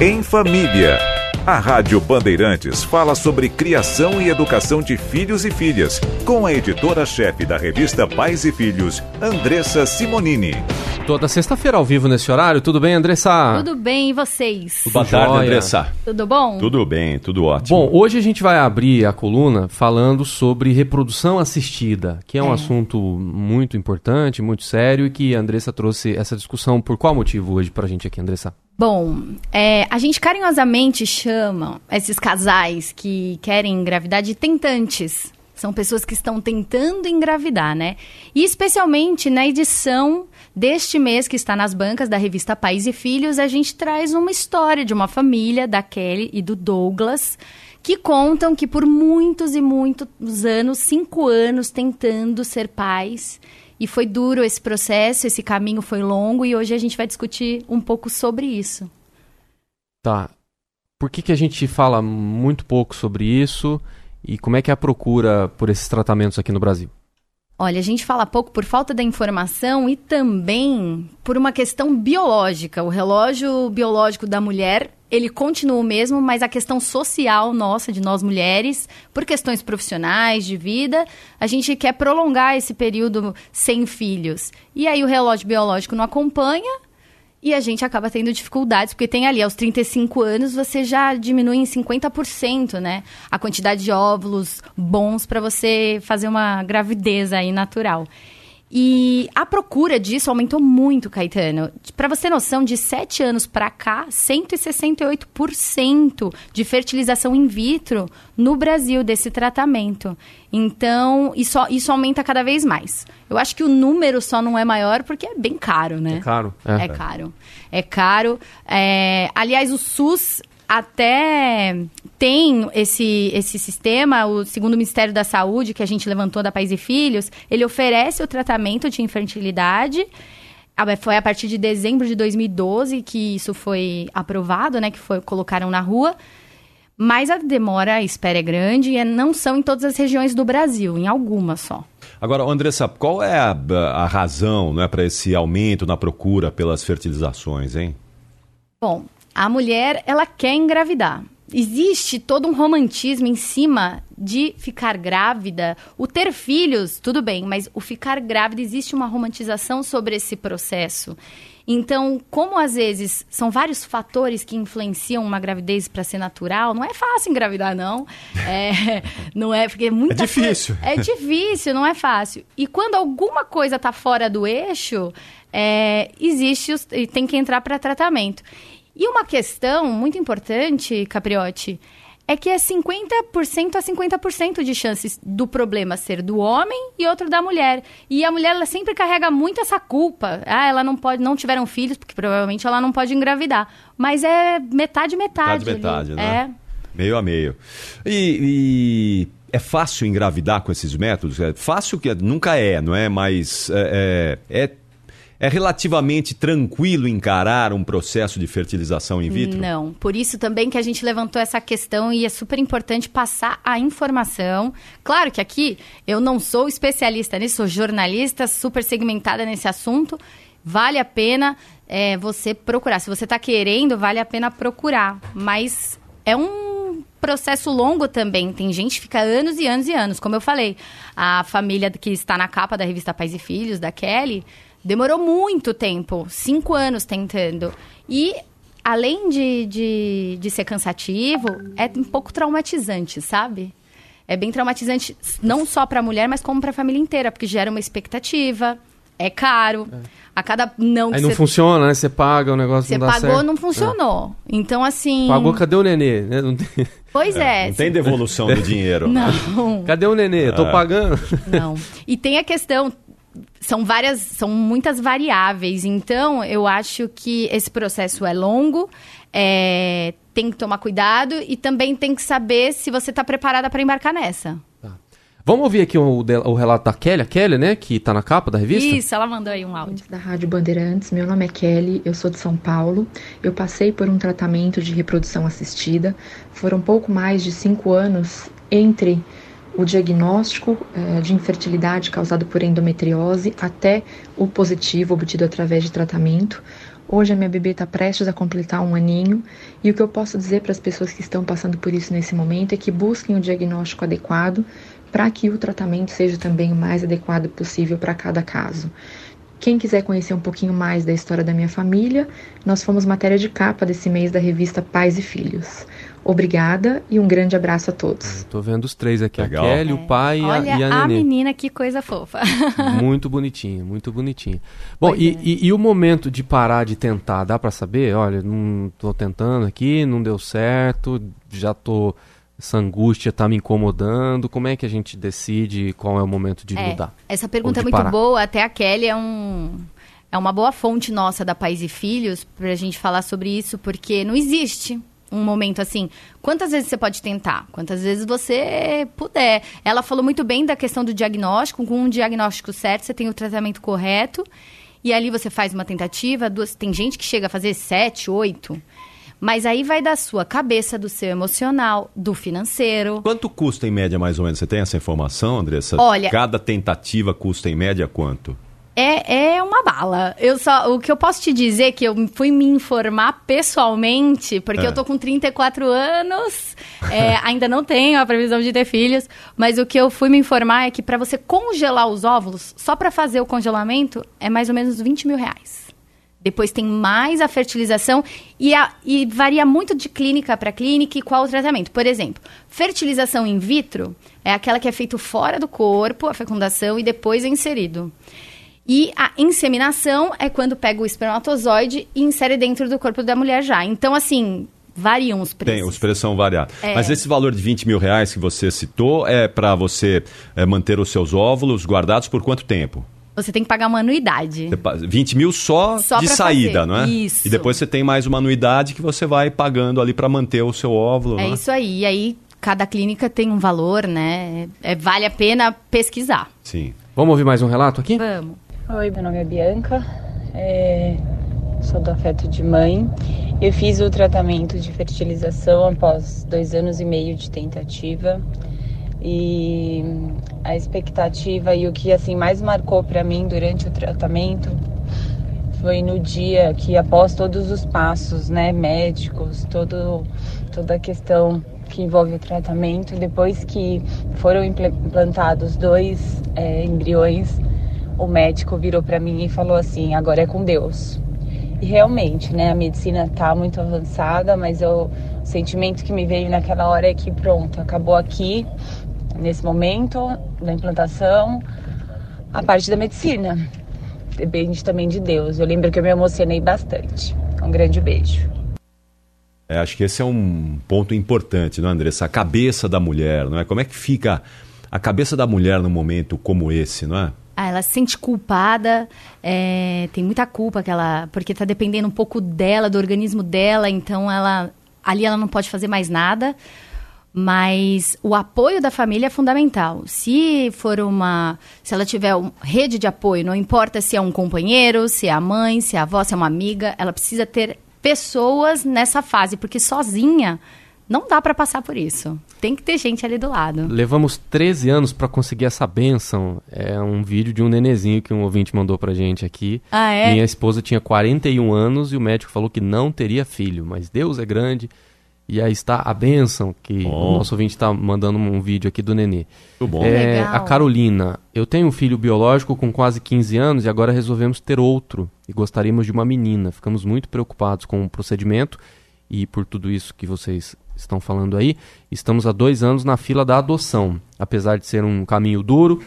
Em Família. A Rádio Bandeirantes fala sobre criação e educação de filhos e filhas, com a editora-chefe da revista Pais e Filhos, Andressa Simonini. Toda sexta-feira ao vivo nesse horário. Tudo bem, Andressa? Tudo bem, e vocês? Boa tarde, Joia. Andressa. Tudo bom? Tudo bem, tudo ótimo. Bom, hoje a gente vai abrir a coluna falando sobre reprodução assistida, que é um É. assunto muito importante, muito sério e que a Andressa trouxe essa discussão. Por qual motivo hoje pra gente aqui, Andressa? Bom, é, a gente carinhosamente chama esses casais que querem engravidar de tentantes. São pessoas que estão tentando engravidar, né? E especialmente na edição deste mês que está nas bancas da revista Pais e Filhos, a gente traz uma história de uma família, da Kelly e do Douglas, que contam que por muitos e muitos anos, cinco anos, tentando ser pais. E foi duro esse processo, esse caminho foi longo e hoje a gente vai discutir um pouco sobre isso. Tá. Por que, que a gente fala muito pouco sobre isso e como é que é a procura por esses tratamentos aqui no Brasil? Olha, a gente fala pouco por falta da informação e também por uma questão biológica. O relógio biológico da mulher, ele continua o mesmo, mas a questão social nossa, de nós mulheres, por questões profissionais, de vida, a gente quer prolongar esse período sem filhos. E aí o relógio biológico não acompanha e a gente acaba tendo dificuldades, porque tem ali, aos 35 anos, você já diminui em 50%, né? A quantidade de óvulos bons para você fazer uma gravidez aí natural. E a procura disso aumentou muito, Caetano. Para você ter noção, de 7 anos para cá, 168% de fertilização in vitro no Brasil desse tratamento. Então, isso, isso aumenta cada vez mais. Eu acho que o número só não é maior porque é bem caro, né? É caro? É caro. É caro. É, aliás, o SUS até tem esse, esse sistema, o segundo Ministério da Saúde, que a gente levantou da Pais e Filhos, ele oferece o tratamento de infertilidade. Ah, Foi a partir de dezembro de 2012 que isso foi aprovado, né? Que foi, colocaram na rua. Mas a demora, a espera é grande e não são em todas as regiões do Brasil, em algumas só. Agora, Andressa, qual é a, a razão né, para esse aumento na procura pelas fertilizações, hein? Bom, a mulher, ela quer engravidar. Existe todo um romantismo em cima de ficar grávida. O ter filhos, tudo bem, mas o ficar grávida, existe uma romantização sobre esse processo. Então, como às vezes são vários fatores que influenciam uma gravidez para ser natural, não é fácil engravidar, não. É, não é, porque é muita É difícil. coisa- é difícil, não é fácil. E quando alguma coisa está fora do eixo, é, existe, e tem que entrar para tratamento. E uma questão muito importante, Capriotti, é que é 50% a 50% de chances do problema ser do homem e outro da mulher. E a mulher ela sempre carrega muito essa culpa. Ah, ela não pode, não tiveram filhos, porque provavelmente ela não pode engravidar. Mas é metade metade. Metade, ali. metade, né? É. Meio a meio. E, e é fácil engravidar com esses métodos? É fácil que nunca é, não é? Mas é, é, é, é relativamente tranquilo encarar um processo de fertilização in vitro? Não, por isso também que a gente levantou essa questão e é super importante passar a informação. Claro que aqui eu não sou especialista nisso, sou jornalista, super segmentada nesse assunto. Vale a pena é, você procurar. Se você está querendo, vale a pena procurar. Mas é um processo longo também. Tem gente que fica anos e anos e anos. Como eu falei, a família que está na capa da revista Pais e Filhos, da Kelly, demorou muito tempo cinco anos tentando. E além de, de, de ser cansativo, é um pouco traumatizante, sabe? É bem traumatizante, não só para a mulher, mas como para a família inteira, porque gera uma expectativa, é caro. A cada não que Aí não você, funciona, né? Você paga, o negócio você não dá pagou, certo. não funcionou. Então, assim. Pagou, cadê o nenê? Né? Não tem- Pois é. Não tem devolução do dinheiro. Não. Cadê o nenê? Tô pagando. Não. E tem a questão. São várias, são muitas variáveis. Então, eu acho que esse processo é longo, é, tem que tomar cuidado e também tem que saber se você está preparada para embarcar nessa. Vamos ouvir aqui o, o relato da Kelly, a Kelly, né? Que tá na capa da revista? Isso, ela mandou aí um áudio. da Rádio Bandeirantes. Meu nome é Kelly, eu sou de São Paulo. Eu passei por um tratamento de reprodução assistida. Foram pouco mais de cinco anos entre o diagnóstico eh, de infertilidade causado por endometriose até o positivo obtido através de tratamento. Hoje a minha bebê está prestes a completar um aninho e o que eu posso dizer para as pessoas que estão passando por isso nesse momento é que busquem o diagnóstico adequado para que o tratamento seja também o mais adequado possível para cada caso. Quem quiser conhecer um pouquinho mais da história da minha família, nós fomos matéria de capa desse mês da revista Pais e Filhos. Obrigada e um grande abraço a todos. Estou vendo os três aqui, Legal. a Kelly, o pai e a, Olha e a a nenê. menina, que coisa fofa. Muito bonitinho, muito bonitinho. Bom, e, é. e- e o momento de parar de tentar, dá pra saber? Olha, não tô tentando aqui, não deu certo, já tô essa angústia tá me incomodando. Como é que a gente decide qual é o momento de É, mudar? essa pergunta é muito parar. boa. Até a Kelly é um. É uma boa fonte nossa da Pais e Filhos pra gente falar sobre isso, porque não existe um momento assim. Quantas vezes você pode tentar? Quantas vezes você puder? Ela falou muito bem da questão do diagnóstico. Com um diagnóstico certo, você tem o tratamento correto. E ali você faz uma tentativa. Duas, tem gente que chega a fazer sete, oito. Mas aí vai da sua cabeça, do seu emocional, do financeiro. Quanto custa em média, mais ou menos? Você tem essa informação, Andressa? Olha- Cada tentativa custa em média quanto? É, é uma bala. Eu só, o que eu posso te dizer é que eu fui me informar pessoalmente, porque É. eu tô com 34 anos, é, ainda não tenho a previsão de ter filhos, mas o que eu fui me informar é que para você congelar os óvulos, só para fazer o congelamento, é mais ou menos 20 mil reais. Depois tem mais a fertilização e, a- e varia muito de clínica para clínica e qual o tratamento. Por exemplo, fertilização in vitro é aquela que é feito fora do corpo, a fecundação, e depois é inserido. E a inseminação é quando pega o espermatozoide e insere dentro do corpo da mulher já. Então, assim, variam os preços. Tem, os preços são variados. É. Mas esse valor de 20 mil reais que você citou é para você é, manter os seus óvulos guardados por quanto tempo? Você tem que pagar uma anuidade. Você pa- 20 mil só, Só de saída, fazer. não é? Isso. E depois você tem mais uma anuidade que você vai pagando ali para manter o seu óvulo. É não isso aí. E aí, cada clínica tem um valor, né? É, vale a pena pesquisar. Sim. Vamos ouvir mais um relato aqui? Vamos. Oi, meu nome é Bianca, é, sou do afeto de mãe. Eu fiz o tratamento de fertilização após dois anos e meio de tentativa e a expectativa e o que assim mais marcou para mim durante o tratamento foi no dia que após todos os passos, né, médicos, todo toda a questão que envolve o tratamento, depois que foram impl- implantados dois é, embriões, o médico virou para mim e falou assim: agora é com Deus. E realmente, né, a medicina tá muito avançada, mas eu, o sentimento que me veio naquela hora é que pronto, acabou aqui, nesse momento da implantação, a parte da medicina. Depende também de Deus. Eu lembro que eu me emocionei bastante. Um grande beijo. É, acho que esse é um ponto importante, não é, Andressa? A cabeça da mulher, não é? Como é que fica a cabeça da mulher num momento como esse, não é? Ah, ela se sente culpada, é, tem muita culpa que ela, porque tá dependendo um pouco dela, do organismo dela, então ela ali ela não pode fazer mais nada. Mas o apoio da família é fundamental. Se for uma, se ela tiver uma rede de apoio, não importa se é um companheiro, se é a mãe, se é a avó, se é uma amiga, ela precisa ter pessoas nessa fase, porque sozinha não dá para passar por isso. Tem que ter gente ali do lado. Levamos 13 anos para conseguir essa benção. É um vídeo de um nenezinho que um ouvinte mandou pra gente aqui. Ah, é? Minha esposa tinha 41 anos e o médico falou que não teria filho, mas Deus é grande. E aí está a benção que Bom. o nosso ouvinte está mandando um vídeo aqui do nenê. Muito bom. É, Legal. a Carolina, eu tenho um filho biológico com quase 15 anos e agora resolvemos ter outro e gostaríamos de uma menina. Ficamos muito preocupados com o procedimento e por tudo isso que vocês estão falando aí. Estamos há dois anos na fila da adoção. Apesar de ser um caminho duro,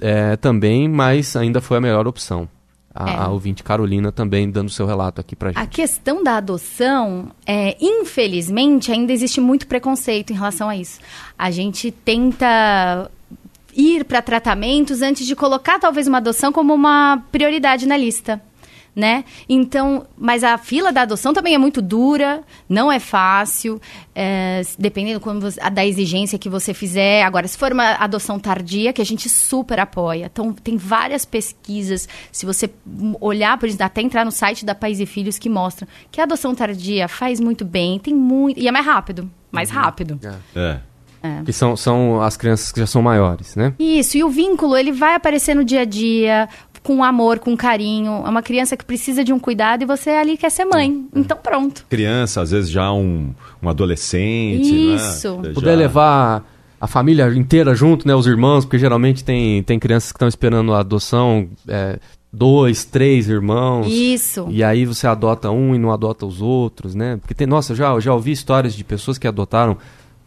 é, também, mas ainda foi a melhor opção. A, É. a ouvinte Carolina também dando seu relato aqui pra gente. A questão da adoção, é, infelizmente, ainda existe muito preconceito em relação a isso. A gente tenta ir para tratamentos antes de colocar talvez uma adoção como uma prioridade na lista. Né? Então, mas a fila da adoção também é muito dura, não é fácil, é, dependendo como você- da exigência que você fizer. Agora, se for uma adoção tardia, que a gente super apoia. Então, tem várias pesquisas, se você olhar, por exemplo, até entrar no site da Pais e Filhos, que mostram que a adoção tardia faz muito bem, tem muito. E é mais rápido, mais rápido. É. Que são, são as crianças que já são maiores, né? Isso, e o vínculo, ele vai aparecer no dia a dia. Com amor, com carinho. É uma criança que precisa de um cuidado e você ali quer ser mãe. É. Então pronto. Criança, às vezes já um, um adolescente. Né? Isso. Né? Poder levar a família inteira junto, né? Os irmãos, porque geralmente tem, tem crianças que estão esperando a adoção. É, dois, três irmãos. Isso. E aí você adota um e não adota os outros, né? Porque tem, nossa, já, já ouvi histórias de pessoas que adotaram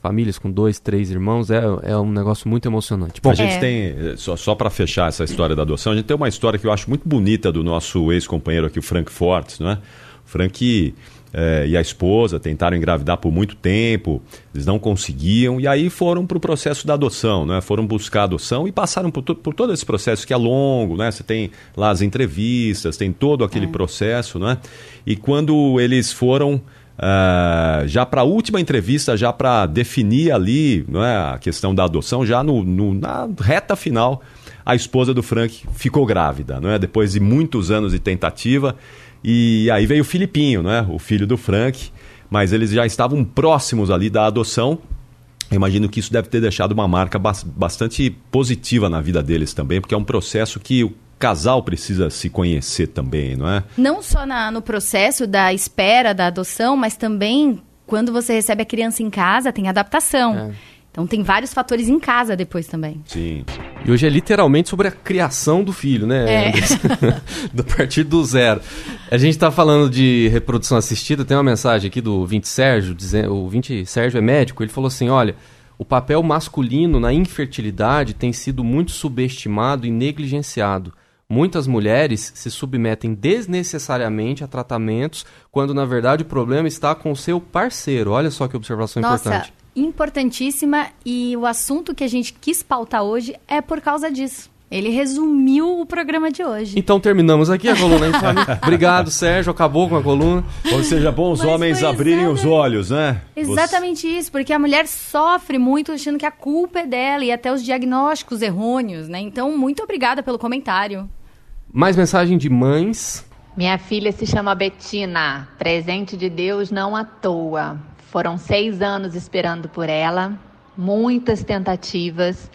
famílias com dois, três irmãos, é, é um negócio muito emocionante. Bom, a gente é. tem, só, só para fechar essa história da adoção, a gente tem uma história que eu acho muito bonita do nosso ex-companheiro aqui, o Frank Fortes, não é? O Frank é, e a esposa tentaram engravidar por muito tempo, eles não conseguiam, e aí foram para o processo da adoção, né? foram buscar a adoção e passaram por, por, todo esse processo que é longo, né? você tem lá as entrevistas, tem todo aquele é. processo, né? e quando eles foram Uh, já para a última entrevista, já para definir ali não é, a questão da adoção, já no, no, na reta final, a esposa do Frank ficou grávida, não é? depois de muitos anos de tentativa. E aí veio o Filipinho, não é? o filho do Frank, mas eles já estavam próximos ali da adoção. Eu imagino que isso deve ter deixado uma marca bastante positiva na vida deles também, porque é um processo que casal precisa se conhecer também, não é? Não só na, no processo da espera da adoção, mas também quando você recebe a criança em casa, tem adaptação. É. Então tem vários fatores em casa depois também. Sim. E hoje é literalmente sobre a criação do filho, né? É. do partir do zero. A gente está falando de reprodução assistida, tem uma mensagem aqui do Vinte Sérgio, dizendo, o Vinte Sérgio é médico, ele falou assim, olha, o papel masculino na infertilidade tem sido muito subestimado e negligenciado. Muitas mulheres se submetem desnecessariamente a tratamentos quando na verdade o problema está com o seu parceiro. Olha só que observação Nossa, importante. Importantíssima e o assunto que a gente quis pautar hoje é por causa disso. Ele resumiu o programa de hoje. Então terminamos aqui a coluna infame. Obrigado, Sérgio. Acabou com a coluna. Ou seja, bom os Mas homens abrirem os olhos, né? Exatamente Você... isso, porque a mulher sofre muito achando que a culpa é dela e até os diagnósticos errôneos, né? Então, muito obrigada pelo comentário. Mais mensagem de mães. Minha filha se chama Betina, presente de Deus não à toa. Foram seis anos esperando por ela, muitas tentativas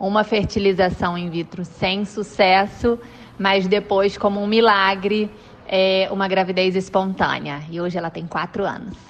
uma fertilização in vitro sem sucesso, mas depois, como um milagre, é uma gravidez espontânea. E hoje ela tem quatro anos.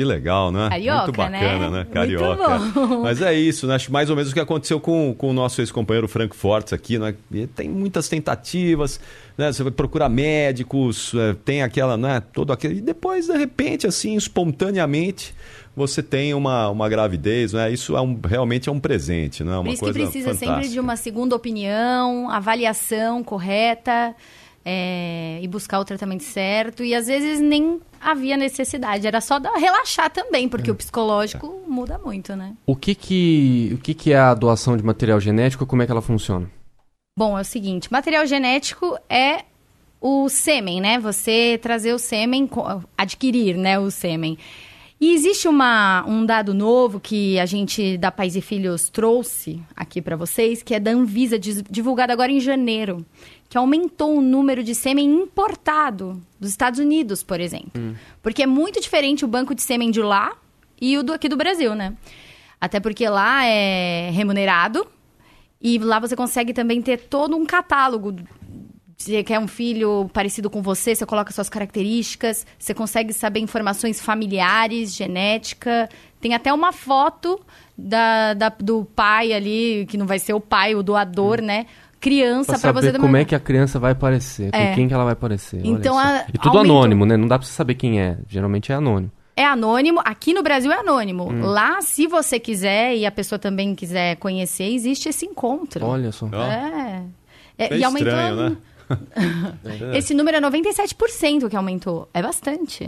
Que legal, né? Carioca, Muito bacana, né? né? Carioca. Mas é isso, né? Acho mais ou menos o que aconteceu com, com o nosso ex-companheiro Frank Fortes aqui, né? E tem muitas tentativas, né? Você vai procurar médicos, é, tem aquela, né? Todo aquele. E depois, de repente, assim, espontaneamente, você tem uma, uma gravidez, né? Isso é um, realmente é um presente, né? Uma Por isso coisa que precisa fantástica. sempre de uma segunda opinião, avaliação correta é, e buscar o tratamento certo. E às vezes nem havia necessidade, era só relaxar também, porque é. o psicológico é. muda muito, né? O que que, o que que é a doação de material genético? Como é que ela funciona? Bom, é o seguinte, material genético é o sêmen, né? Você trazer o sêmen, adquirir, né, o sêmen. E existe uma, um dado novo que a gente da Pais e Filhos trouxe aqui para vocês, que é da Anvisa, divulgado agora em janeiro, que aumentou o número de sêmen importado dos Estados Unidos, por exemplo. Hum. Porque é muito diferente o banco de sêmen de lá e o do aqui do Brasil, né? Até porque lá é remunerado e lá você consegue também ter todo um catálogo você quer um filho parecido com você, você coloca suas características, você consegue saber informações familiares, genética. Tem até uma foto da, da do pai ali, que não vai ser o pai, o doador, hum. né? Criança para você como é que a criança vai aparecer, é. com quem que ela vai aparecer. Então, a, e tudo aumentou. anônimo, né? Não dá para você saber quem é. Geralmente é anônimo. É anônimo, aqui no Brasil é anônimo. Hum. Lá, se você quiser e a pessoa também quiser conhecer, existe esse encontro. Olha só. É. é, é e. Estranho, né? Esse número é 97% que aumentou. É bastante.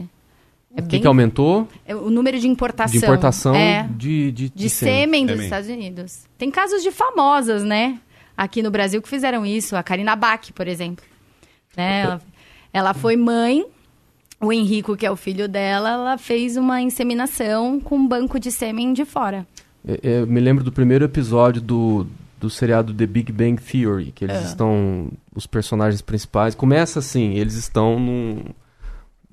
É o que, bem... que aumentou? É o número de importação. De importação é, de, de, de, de sêmen dos Estados Unidos. Tem casos de famosas, né? Aqui no Brasil que fizeram isso. A Karina Bach, por exemplo. Né? Ela, ela foi mãe. O Henrico, que é o filho dela, ela fez uma inseminação com um banco de sêmen de fora. Eu, eu me lembro do primeiro episódio do, do seriado The Big Bang Theory, que eles é. estão. Os personagens principais. Começa assim, eles estão num,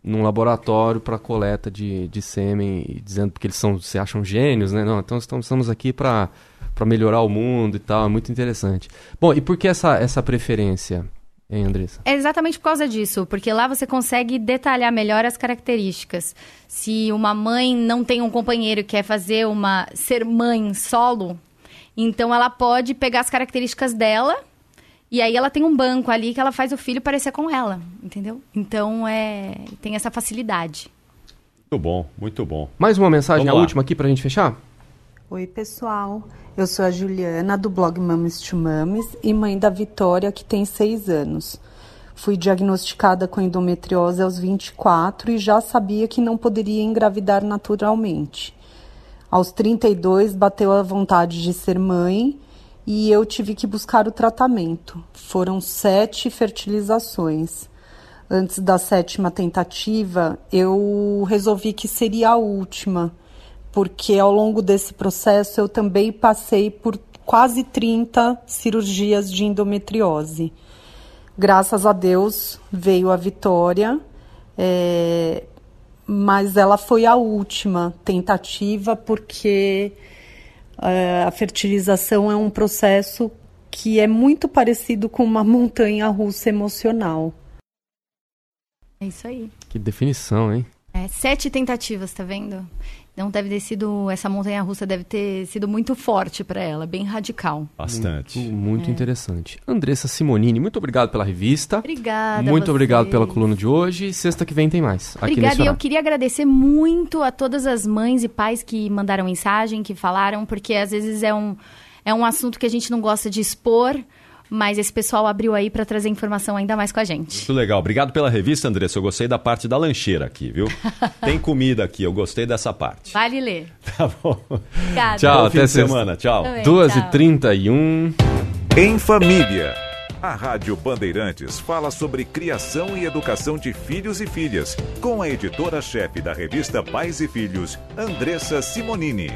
num laboratório para coleta de, de sêmen, dizendo que eles são, se acham gênios, né? Não, então estamos, estamos aqui para melhorar o mundo e tal, é muito interessante. Bom, e por que essa, essa preferência? hein, Andressa? É exatamente por causa disso, porque lá você consegue detalhar melhor as características. Se uma mãe não tem um companheiro e quer fazer uma ser mãe solo, então ela pode pegar as características dela e aí ela tem um banco ali que ela faz o filho parecer com ela, entendeu? Então é tem essa facilidade. Muito bom, muito bom. Mais uma mensagem, Vamos a lá. última aqui pra gente fechar? Oi, pessoal. Eu sou a Juliana, do blog Mames to Mames e mãe da Vitória, que tem seis anos. Fui diagnosticada com endometriose aos 24 e já sabia que não poderia engravidar naturalmente. Aos 32, bateu a vontade de ser mãe e eu tive que buscar o tratamento. Foram sete fertilizações. Antes da sétima tentativa, eu resolvi que seria a última porque ao longo desse processo eu também passei por quase 30 cirurgias de endometriose. Graças a Deus veio a vitória, é, mas ela foi a última tentativa porque é, a fertilização é um processo que é muito parecido com uma montanha russa emocional. É isso aí. Que definição, hein? É, sete tentativas, tá vendo? Não deve ter sido. Essa montanha russa deve ter sido muito forte para ela, bem radical. Bastante. Muito, muito É. interessante. Andressa Simonini, muito obrigado pela revista. Obrigada. muito obrigado pela coluna de hoje. Sexta que vem tem mais. Aqui Obrigada, e eu queria agradecer muito a todas as mães e pais que mandaram mensagem, que falaram, porque às vezes é um, é um assunto que a gente não gosta de expor, mas esse pessoal abriu aí para trazer informação ainda mais com a gente. Muito legal. Obrigado pela revista, Andressa. Eu gostei da parte da lancheira aqui, viu? Tem comida aqui, eu gostei dessa parte. Vale ler. Tá bom. Obrigada. Tchau, Bom fim até semana. Tchau. Também, 2h31. Em Família. A Rádio Bandeirantes fala sobre criação e educação de filhos e filhas, com a editora-chefe da revista Pais e Filhos, Andressa Simonini.